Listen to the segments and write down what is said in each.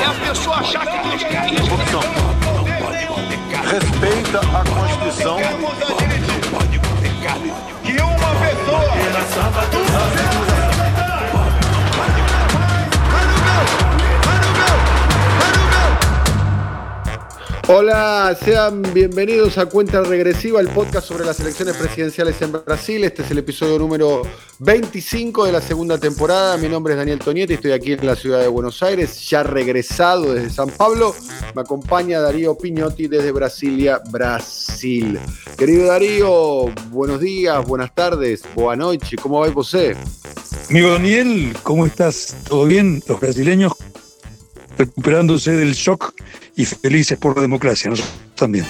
É a pessoa achar que quer isso. Corrupção. Respeita a Constituição. que uma pessoa Hola, sean bienvenidos a Cuenta Regresiva, el podcast sobre las elecciones presidenciales en Brasil. Este es el episodio número 25 de la segunda temporada. Mi nombre es Daniel Tonietti, estoy aquí en la ciudad de Buenos Aires, ya regresado desde San Pablo. Me acompaña Darío Piñotti desde Brasilia, Brasil. Querido Darío, buenos días, buenas tardes, buenas noches, ¿cómo va usted? Amigo Daniel, ¿cómo estás? ¿Todo bien? Los brasileños recuperándose del shock y felices por la democracia, nosotros también.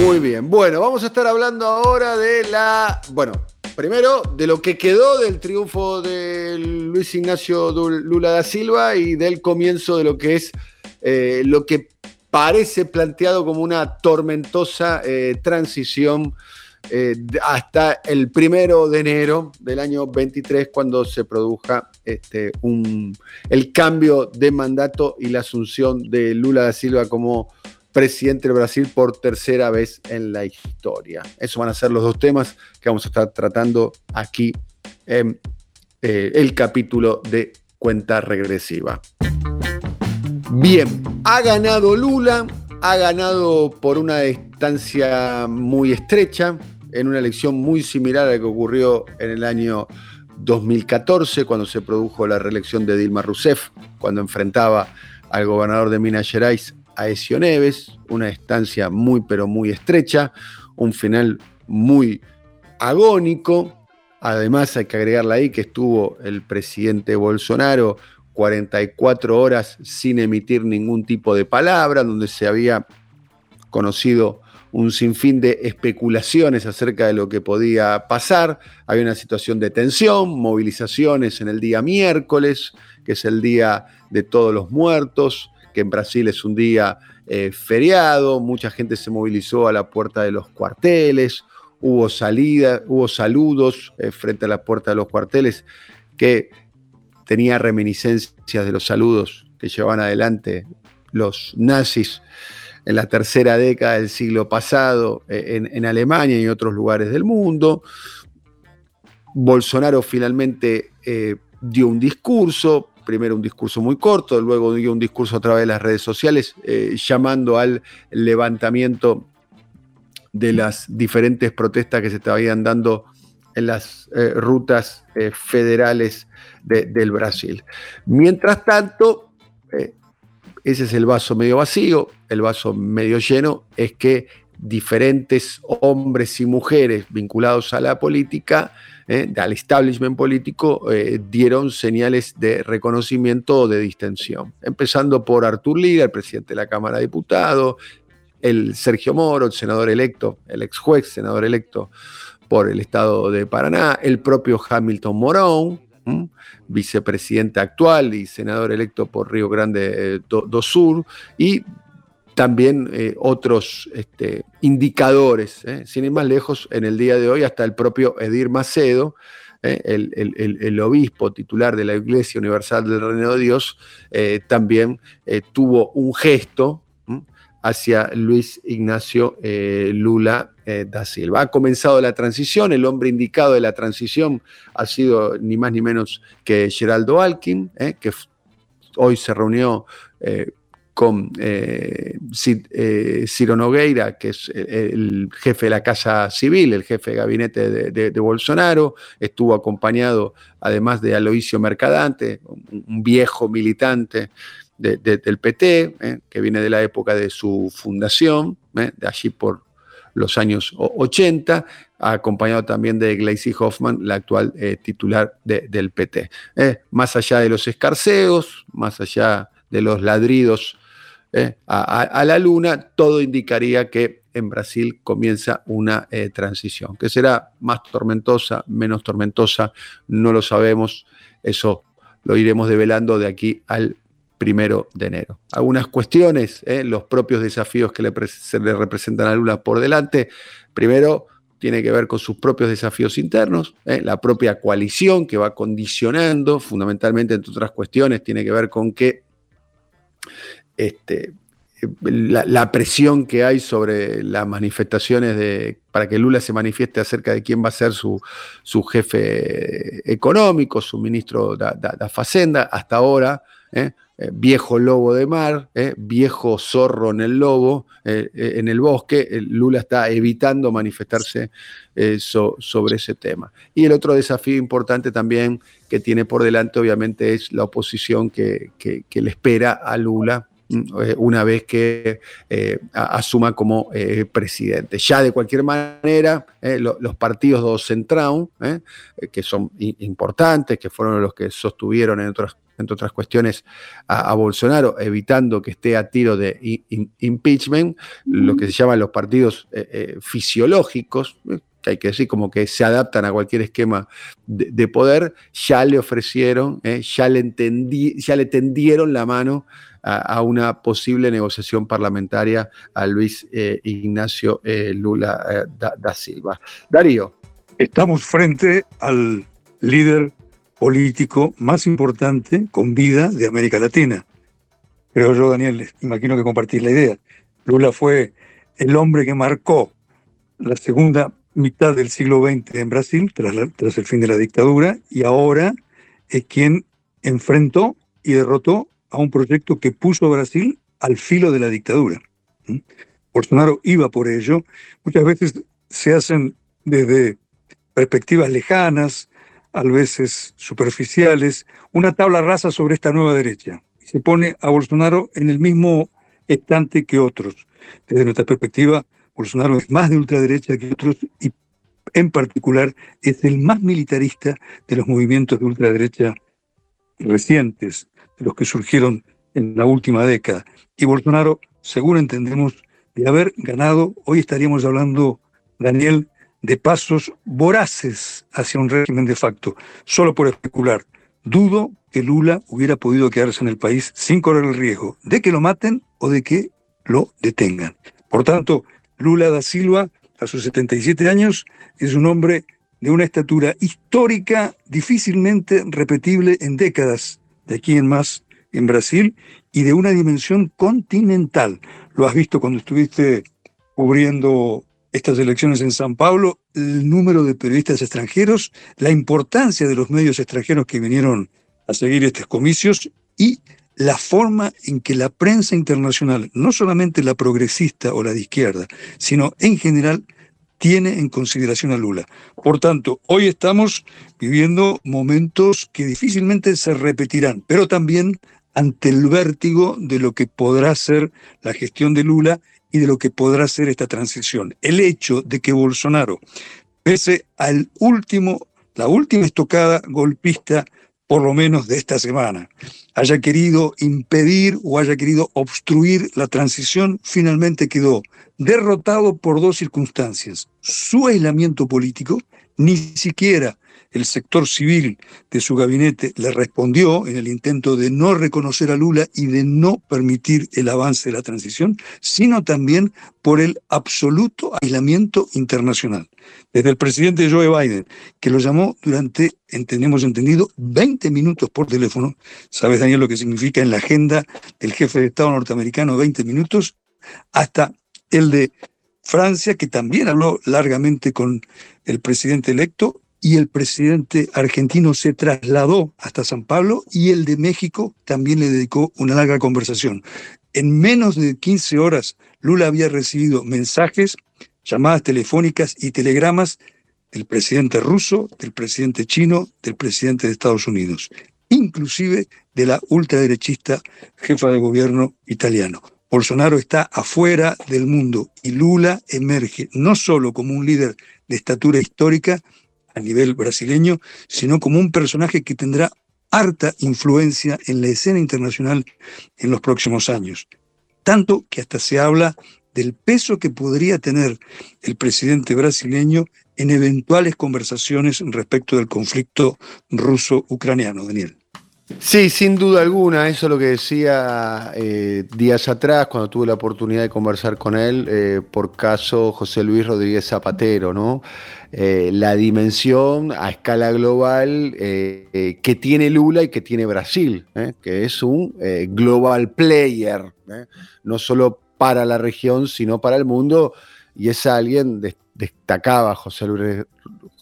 Muy bien. Bueno, vamos a estar hablando ahora de la. Bueno, primero de lo que quedó del triunfo de Luis Ignacio Lula da Silva y del comienzo de lo que es eh, lo que parece planteado como una tormentosa eh, transición eh, hasta el primero de enero del año 23, cuando se produja este, un, el cambio de mandato y la asunción de Lula da Silva como presidente de Brasil por tercera vez en la historia. Esos van a ser los dos temas que vamos a estar tratando aquí en eh, el capítulo de cuenta regresiva. Bien, ha ganado Lula, ha ganado por una distancia muy estrecha, en una elección muy similar a la que ocurrió en el año 2014, cuando se produjo la reelección de Dilma Rousseff, cuando enfrentaba al gobernador de Minas Gerais, Aécio Neves, una distancia muy pero muy estrecha, un final muy agónico. Además hay que agregarle ahí que estuvo el presidente Bolsonaro 44 horas sin emitir ningún tipo de palabra, donde se había conocido un sinfín de especulaciones acerca de lo que podía pasar. Había una situación de tensión, movilizaciones en el día miércoles, que es el día de todos los muertos, que en Brasil es un día eh, feriado, mucha gente se movilizó a la puerta de los cuarteles, hubo salida, hubo saludos eh, frente a la puerta de los cuarteles que tenía reminiscencias de los saludos que llevaban adelante los nazis en la tercera década del siglo pasado eh, en, en Alemania y otros lugares del mundo. Bolsonaro finalmente eh, dio un discurso, primero un discurso muy corto, luego dio un discurso a través de las redes sociales eh, llamando al levantamiento de las diferentes protestas que se estaban dando en las eh, rutas federales de- del Brasil. Mientras tanto, ese es el vaso medio vacío, el vaso medio lleno es que diferentes hombres y mujeres vinculados a la política, eh, al establishment político, eh, dieron señales de reconocimiento o de distensión. Empezando por Artur Lira, el presidente de la Cámara de Diputados, el Sergio Moro, el senador electo, el ex juez senador electo por el estado de Paraná, el propio Hamilton Morón, vicepresidente actual y senador electo por Río Grande eh, do, Sur, y también eh, otros este, indicadores, ¿eh? sin ir más lejos, en el día de hoy hasta el propio Edir Macedo, el, obispo titular de la Iglesia Universal del Reino de Dios, también tuvo un gesto. Hacia Luis Ignacio eh, Lula eh, da Silva. Ha comenzado la transición, el hombre indicado de la transición ha sido ni más ni menos que Geraldo Alkin, eh, que hoy se reunió con Ci- Ciro Nogueira, que es el jefe de la Casa Civil, el jefe de gabinete de, Bolsonaro, estuvo acompañado además de Aloisio Mercadante, un viejo militante de- de- del PT, eh, que viene de la época de su fundación, eh, de allí por los años o- 80, acompañado también de Gleisi Hoffman, la actual eh, titular de- del PT. Más allá de los escarceos, más allá de los ladridos eh, a, la luna, todo indicaría que en Brasil comienza una transición, que será más tormentosa, menos tormentosa, no lo sabemos, eso lo iremos develando de aquí al primero de enero. Algunas cuestiones, eh, los propios desafíos que le, se le representan a Lula por delante. Primero, tiene que ver con sus propios desafíos internos, la propia coalición que va condicionando, fundamentalmente, entre otras cuestiones, tiene que ver con que este, la, presión que hay sobre las manifestaciones de, para que Lula se manifieste acerca de quién va a ser su, su jefe económico, su ministro de, de, Facenda, hasta ahora, ¿eh? Eh, viejo lobo de mar, ¿eh? viejo zorro en el lobo, en el bosque, Lula está evitando manifestarse sobre ese tema. Y el otro desafío importante también que tiene por delante, obviamente, es la oposición que, le espera a Lula una vez que eh, asuma como eh, presidente. Ya de cualquier manera, los partidos do Centrão, que son importantes, que fueron los que sostuvieron en otras entre otras cuestiones, a, Bolsonaro, evitando que esté a tiro de impeachment, lo que se llaman los partidos fisiológicos, que hay que decir como que se adaptan a cualquier esquema de, poder, ya le ofrecieron, ya, le ya le tendieron la mano a, una posible negociación parlamentaria a Luis eh, Ignacio eh, Lula eh, da, Silva. Darío. Estamos frente al líder político más importante con vida de América Latina. Creo yo, Daniel, imagino que compartís la idea. Lula fue el hombre que marcó la segunda mitad del siglo XX en Brasil, tras, tras el fin de la dictadura, y ahora es quien enfrentó y derrotó a un proyecto que puso a Brasil al filo de la dictadura. Bolsonaro iba por ello. Muchas veces se hacen desde perspectivas lejanas, a veces superficiales, una tabla rasa sobre esta nueva derecha. Se pone a Bolsonaro en el mismo estante que otros. Desde nuestra perspectiva, Bolsonaro es más de ultraderecha que otros y en particular es el más militarista de los movimientos de ultraderecha recientes los que surgieron en la última década. Y Bolsonaro, según entendemos, de haber ganado, hoy estaríamos hablando, Daniel, de pasos voraces hacia un régimen de facto, solo por especular. Dudo que Lula hubiera podido quedarse en el país sin correr el riesgo de que lo maten o de que lo detengan. Por tanto, Lula da Silva, a sus 77 años, es un hombre de una estatura histórica difícilmente repetible en décadas de aquí en más en Brasil y de una dimensión continental. Lo has visto cuando estuviste cubriendo estas elecciones en San Pablo, el número de periodistas extranjeros, la importancia de los medios extranjeros que vinieron a seguir estos comicios y la forma en que la prensa internacional, no solamente la progresista o la de izquierda, sino en general, tiene en consideración a Lula. Por tanto, hoy estamos viviendo momentos que difícilmente se repetirán, pero también ante el vértigo de lo que podrá ser la gestión de Lula y de lo que podrá ser esta transición. El hecho de que Bolsonaro, pese al último, la última estocada golpista por lo menos de esta semana, haya querido impedir o haya querido obstruir la transición, finalmente quedó derrotado por dos circunstancias. Su aislamiento político, ni siquiera el sector civil de su gabinete le respondió en el intento de no reconocer a Lula y de no permitir el avance de la transición, sino también por el absoluto aislamiento internacional. Desde el presidente Joe Biden, que lo llamó durante, entendemos entendido, 20 minutos por teléfono. ¿Sabes, Daniel, lo que significa en la agenda del jefe de Estado norteamericano 20 minutos? Hasta el de Francia, que también habló largamente con el presidente electo, y el presidente argentino se trasladó hasta San Pablo y el de México también le dedicó una larga conversación. En menos de 15 horas, Lula había recibido mensajes, llamadas telefónicas y telegramas del presidente ruso, del presidente chino, del presidente de Estados Unidos, inclusive de la ultraderechista jefa de gobierno italiano. Bolsonaro está afuera del mundo y Lula emerge no solo como un líder de estatura histórica, a nivel brasileño, sino como un personaje que tendrá harta influencia en la escena internacional en los próximos años. tanto que hasta se habla del peso que podría tener el presidente brasileño en eventuales conversaciones respecto del conflicto ruso-ucraniano, Daniel. Sí, sin duda alguna, eso es lo que decía eh, días atrás cuando tuve la oportunidad de conversar con él eh, por caso José Luis Rodríguez Zapatero, ¿no? Eh, la dimensión a escala global que tiene Lula y que tiene Brasil, que es un global player, no solo para la región, sino para el mundo, y es alguien, destacaba José Luis,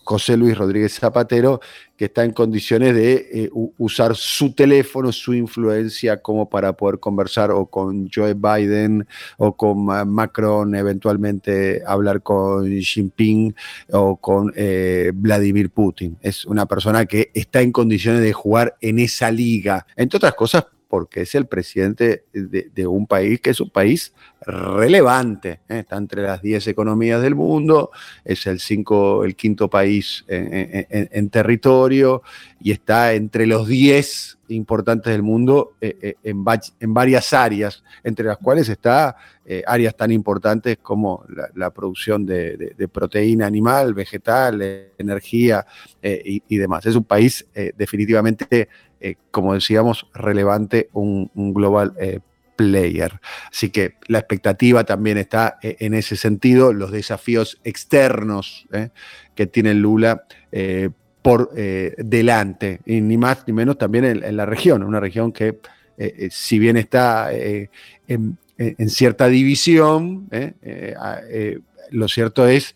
José Luis Rodríguez Zapatero, que está en condiciones de eh, usar su teléfono, su influencia como para poder conversar o con Joe Biden o con Macron, eventualmente hablar con Xi Jinping o con eh, Vladimir Putin. Es una persona que está en condiciones de jugar en esa liga, entre otras cosas porque es el presidente de, un país que es un país relevante. ¿eh? Está entre las 10 economías del mundo, es el, cinco, el quinto país en, territorio y está entre los 10 importantes del mundo eh, eh, en, varias áreas, entre las cuales está áreas tan importantes como la, producción de, proteína animal, vegetal, energía y, y, demás. Es un país definitivamente eh, como decíamos, relevante un, global eh, player. Así que la expectativa también está eh, en ese sentido, los desafíos externos que tiene Lula por delante, y ni más ni menos también en, la región, una región que si bien está en, cierta división, lo cierto es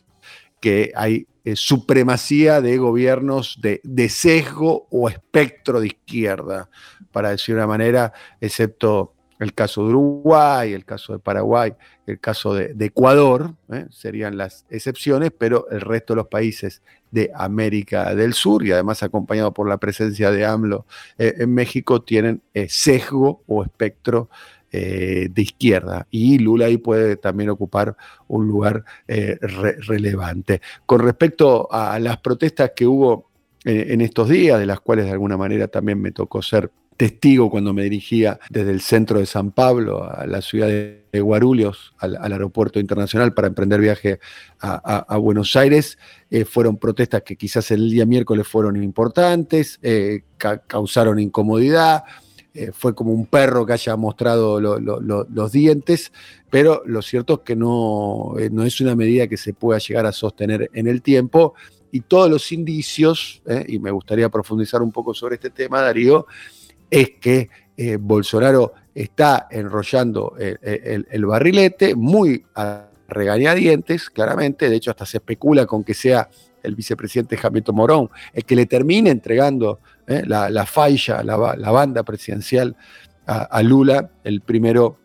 que hay eh, supremacía de gobiernos de, sesgo o espectro de izquierda, para decir una manera, excepto el caso de Uruguay, el caso de Paraguay, el caso de, Ecuador, ¿eh? serían las excepciones, pero el resto de los países de América del Sur, y además acompañado por la presencia de AMLO eh, en México, tienen sesgo o espectro eh, de izquierda y Lula ahí puede también ocupar un lugar eh, relevante. Con respecto a las protestas que hubo eh, en estos días, de las cuales de alguna manera también me tocó ser testigo cuando me dirigía desde el centro de San Pablo a la ciudad de Guarulhos, al, aeropuerto internacional para emprender viaje a, Buenos Aires. fueron protestas que quizás el día miércoles fueron importantes, causaron incomodidad, eh, fue como un perro que haya mostrado los dientes, pero lo cierto es que no, eh, no, es una medida que se pueda llegar a sostener en el tiempo. Y todos los indicios, eh, y me gustaría profundizar un poco sobre este tema, Darío, es que Bolsonaro está enrollando el, barrilete muy a regañadientes, claramente, de hecho hasta se especula con que sea el vicepresidente Jameto Morón, el que le termine entregando eh, la, la falla, la, banda presidencial a, Lula el primero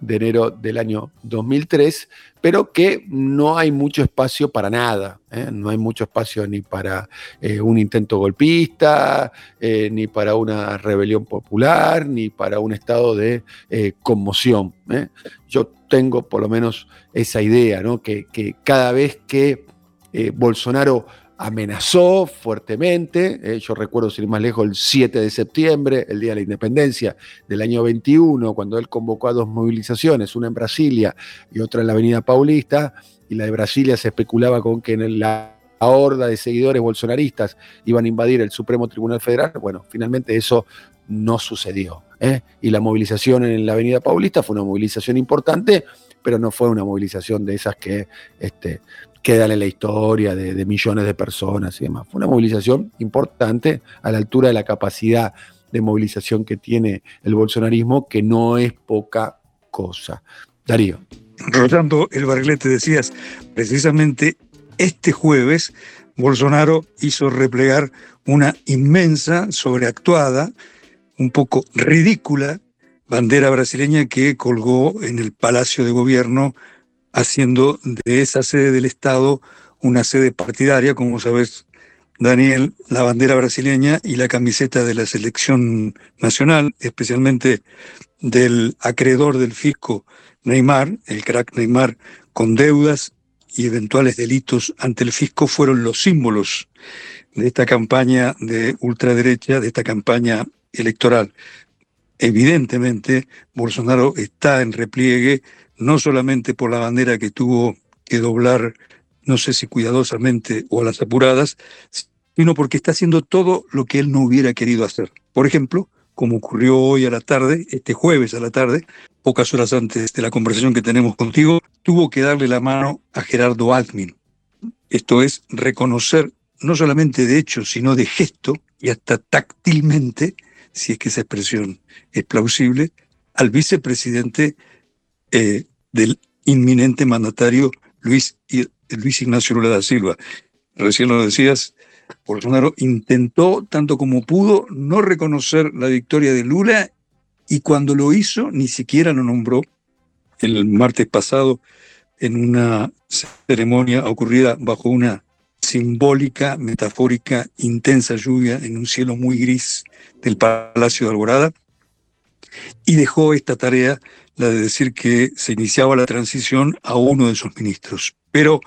de enero del año 2003, pero que no hay mucho espacio para nada, eh, no hay mucho espacio ni para eh, un intento golpista, ni para una rebelión popular, ni para un estado de conmoción. Yo tengo por lo menos esa idea, ¿no? que, cada vez que Bolsonaro amenazó fuertemente, eh, yo recuerdo sin ir más lejos el 7 de septiembre, el Día de la Independencia del año 21, cuando él convocó a dos movilizaciones, una en Brasilia y otra en la Avenida Paulista, y la de Brasilia se especulaba con que en la horda de seguidores bolsonaristas iban a invadir el Supremo Tribunal Federal, bueno, finalmente eso no sucedió. ¿eh? Y la movilización en la Avenida Paulista fue una movilización importante, pero no fue una movilización de esas que este, quedan en la historia de, millones de personas y demás. Fue una movilización importante a la altura de la capacidad de movilización que tiene el bolsonarismo, que no es poca cosa. Darío. Rotando el barrilete, decías, precisamente este jueves Bolsonaro hizo replegar una inmensa, sobreactuada, un poco ridícula bandera brasileña que colgó en el Palacio de Gobierno haciendo de esa sede del Estado una sede partidaria, como sabes, Daniel, la bandera brasileña y la camiseta de la selección nacional, especialmente del acreedor del fisco Neymar, el crack Neymar, con deudas y eventuales delitos ante el fisco, fueron los símbolos de esta campaña de ultraderecha, de esta campaña electoral. evidentemente Bolsonaro está en repliegue, no solamente por la bandera que tuvo que doblar, no sé si cuidadosamente o a las apuradas, sino porque está haciendo todo lo que él no hubiera querido hacer. Por ejemplo, como ocurrió hoy a la tarde, este jueves a la tarde, pocas horas antes de la conversación que tenemos contigo, tuvo que darle la mano a Gerardo Alckmin. Esto es reconocer no solamente de hecho, sino de gesto y hasta táctilmente, si es que esa expresión es plausible, al vicepresidente eh, del inminente mandatario Luis, Luis Ignacio Lula da Silva. Recién lo decías, Bolsonaro intentó, tanto como pudo, no reconocer la victoria de Lula y cuando lo hizo ni siquiera lo nombró el martes pasado en una ceremonia ocurrida bajo una simbólica, metafórica, intensa lluvia en un cielo muy gris del Palacio de Alborada y dejó esta tarea, la de decir que se iniciaba la transición a uno de sus ministros. Pero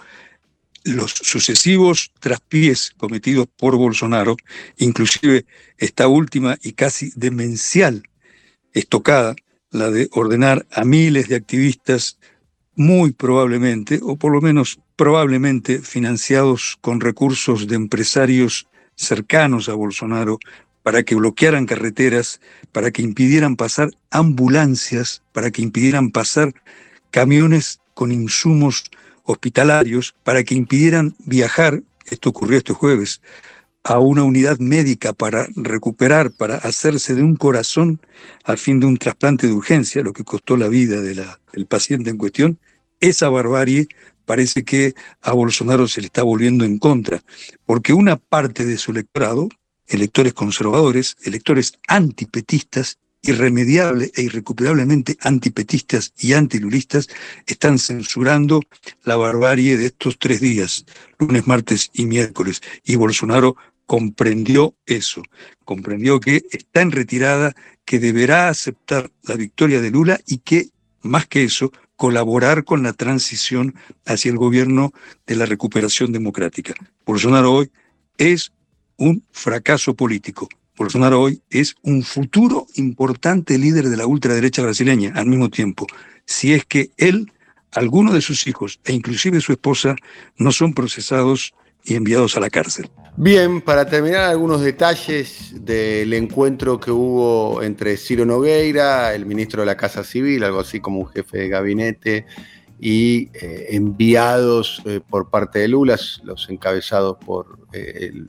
los sucesivos traspiés cometidos por Bolsonaro, inclusive esta última y casi demencial estocada, la de ordenar a miles de activistas, muy probablemente, o por lo menos probablemente financiados con recursos de empresarios cercanos a Bolsonaro, para que bloquearan carreteras, para que impidieran pasar ambulancias, para que impidieran pasar camiones con insumos hospitalarios para que impidieran viajar, esto ocurrió este jueves, a una unidad médica para recuperar, para hacerse de un corazón a fin de un trasplante de urgencia, lo que costó la vida del paciente en cuestión, esa barbarie parece que a Bolsonaro se le está volviendo en contra, porque una parte de su electorado, electores conservadores, electores antipetistas, irremediable e irrecuperablemente antipetistas y antilulistas están censurando la barbarie de estos tres días, lunes, martes y miércoles. Y Bolsonaro comprendió eso, comprendió que está en retirada, que deberá aceptar la victoria de Lula y que, más que eso, colaborar con la transición hacia el gobierno de la recuperación democrática. Bolsonaro hoy es un fracaso político. Bolsonaro hoy es un futuro importante líder de la ultraderecha brasileña al mismo tiempo, si es que él, alguno de sus hijos e inclusive su esposa no son procesados y enviados a la cárcel. Bien, para terminar algunos detalles del encuentro que hubo entre Ciro Nogueira, el ministro de la Casa Civil, algo así como un jefe de gabinete, y eh, enviados eh, por parte de Lula, los encabezados por eh, el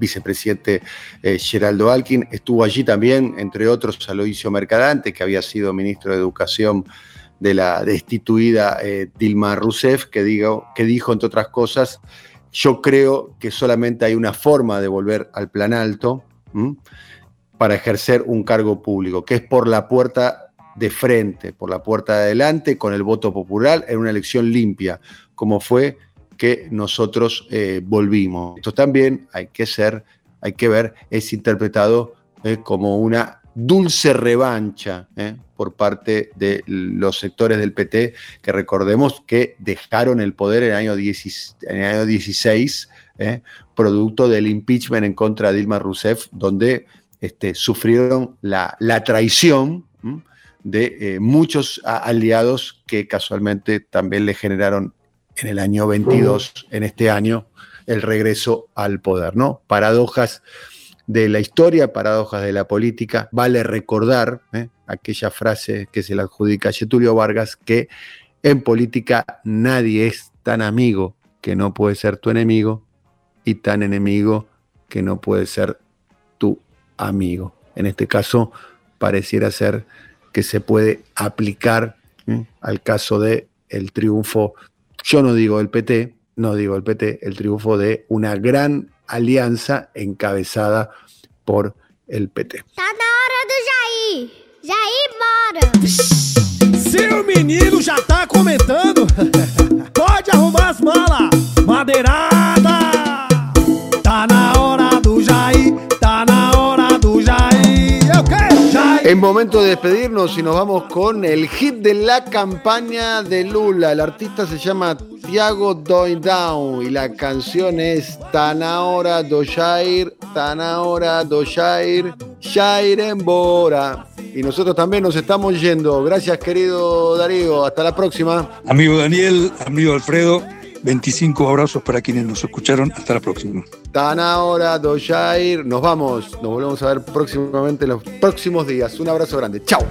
vicepresidente eh, Geraldo Alkin. Estuvo allí también, entre otros, Aloisio Mercadante, que había sido ministro de Educación de la destituida eh, Dilma Rousseff, que, digo, que dijo, entre otras cosas, yo creo que solamente hay una forma de volver al plan alto para ejercer un cargo público, que es por la puerta de frente, por la puerta de adelante, con el voto popular, en una elección limpia, como fue que nosotros eh, volvimos. Esto también hay que ser, hay que ver, es interpretado eh, como una dulce revancha eh, por parte de los sectores del PT, que recordemos que dejaron el poder en el año, 16, producto del impeachment en contra de Dilma Rousseff, donde este, sufrieron la, la traición de muchos aliados que casualmente también le generaron en el año 22, en este año, el regreso al poder, ¿no? Paradojas de la historia, paradojas de la política. Vale recordar ¿eh? aquella frase que se le adjudica a Getulio Vargas, que en política nadie es tan amigo que no puede ser tu enemigo y tan enemigo que no puede ser tu amigo. En este caso, pareciera ser que se puede aplicar ¿eh? al caso de el triunfo yo no digo el PT, no digo el PT, el triunfo de una gran aliança encabezada por el PT. Tá na hora do Jair! Jair, bora! Seu menino já tá comentando? En momento de despedirnos y nos vamos con el hit de la campaña de Lula. El artista se llama Tiago Down y la canción es Tan ahora do Jair, Tan ahora do Jair, Jair Embora. Y nosotros también nos estamos yendo. Gracias querido Darío, hasta la próxima. Amigo Daniel, amigo Alfredo, 25 abrazos para quienes nos escucharon. Hasta la próxima. Tan ahora, Doyair. Nos vamos. Nos volvemos a ver próximamente en los próximos días. Un abrazo grande. Chao.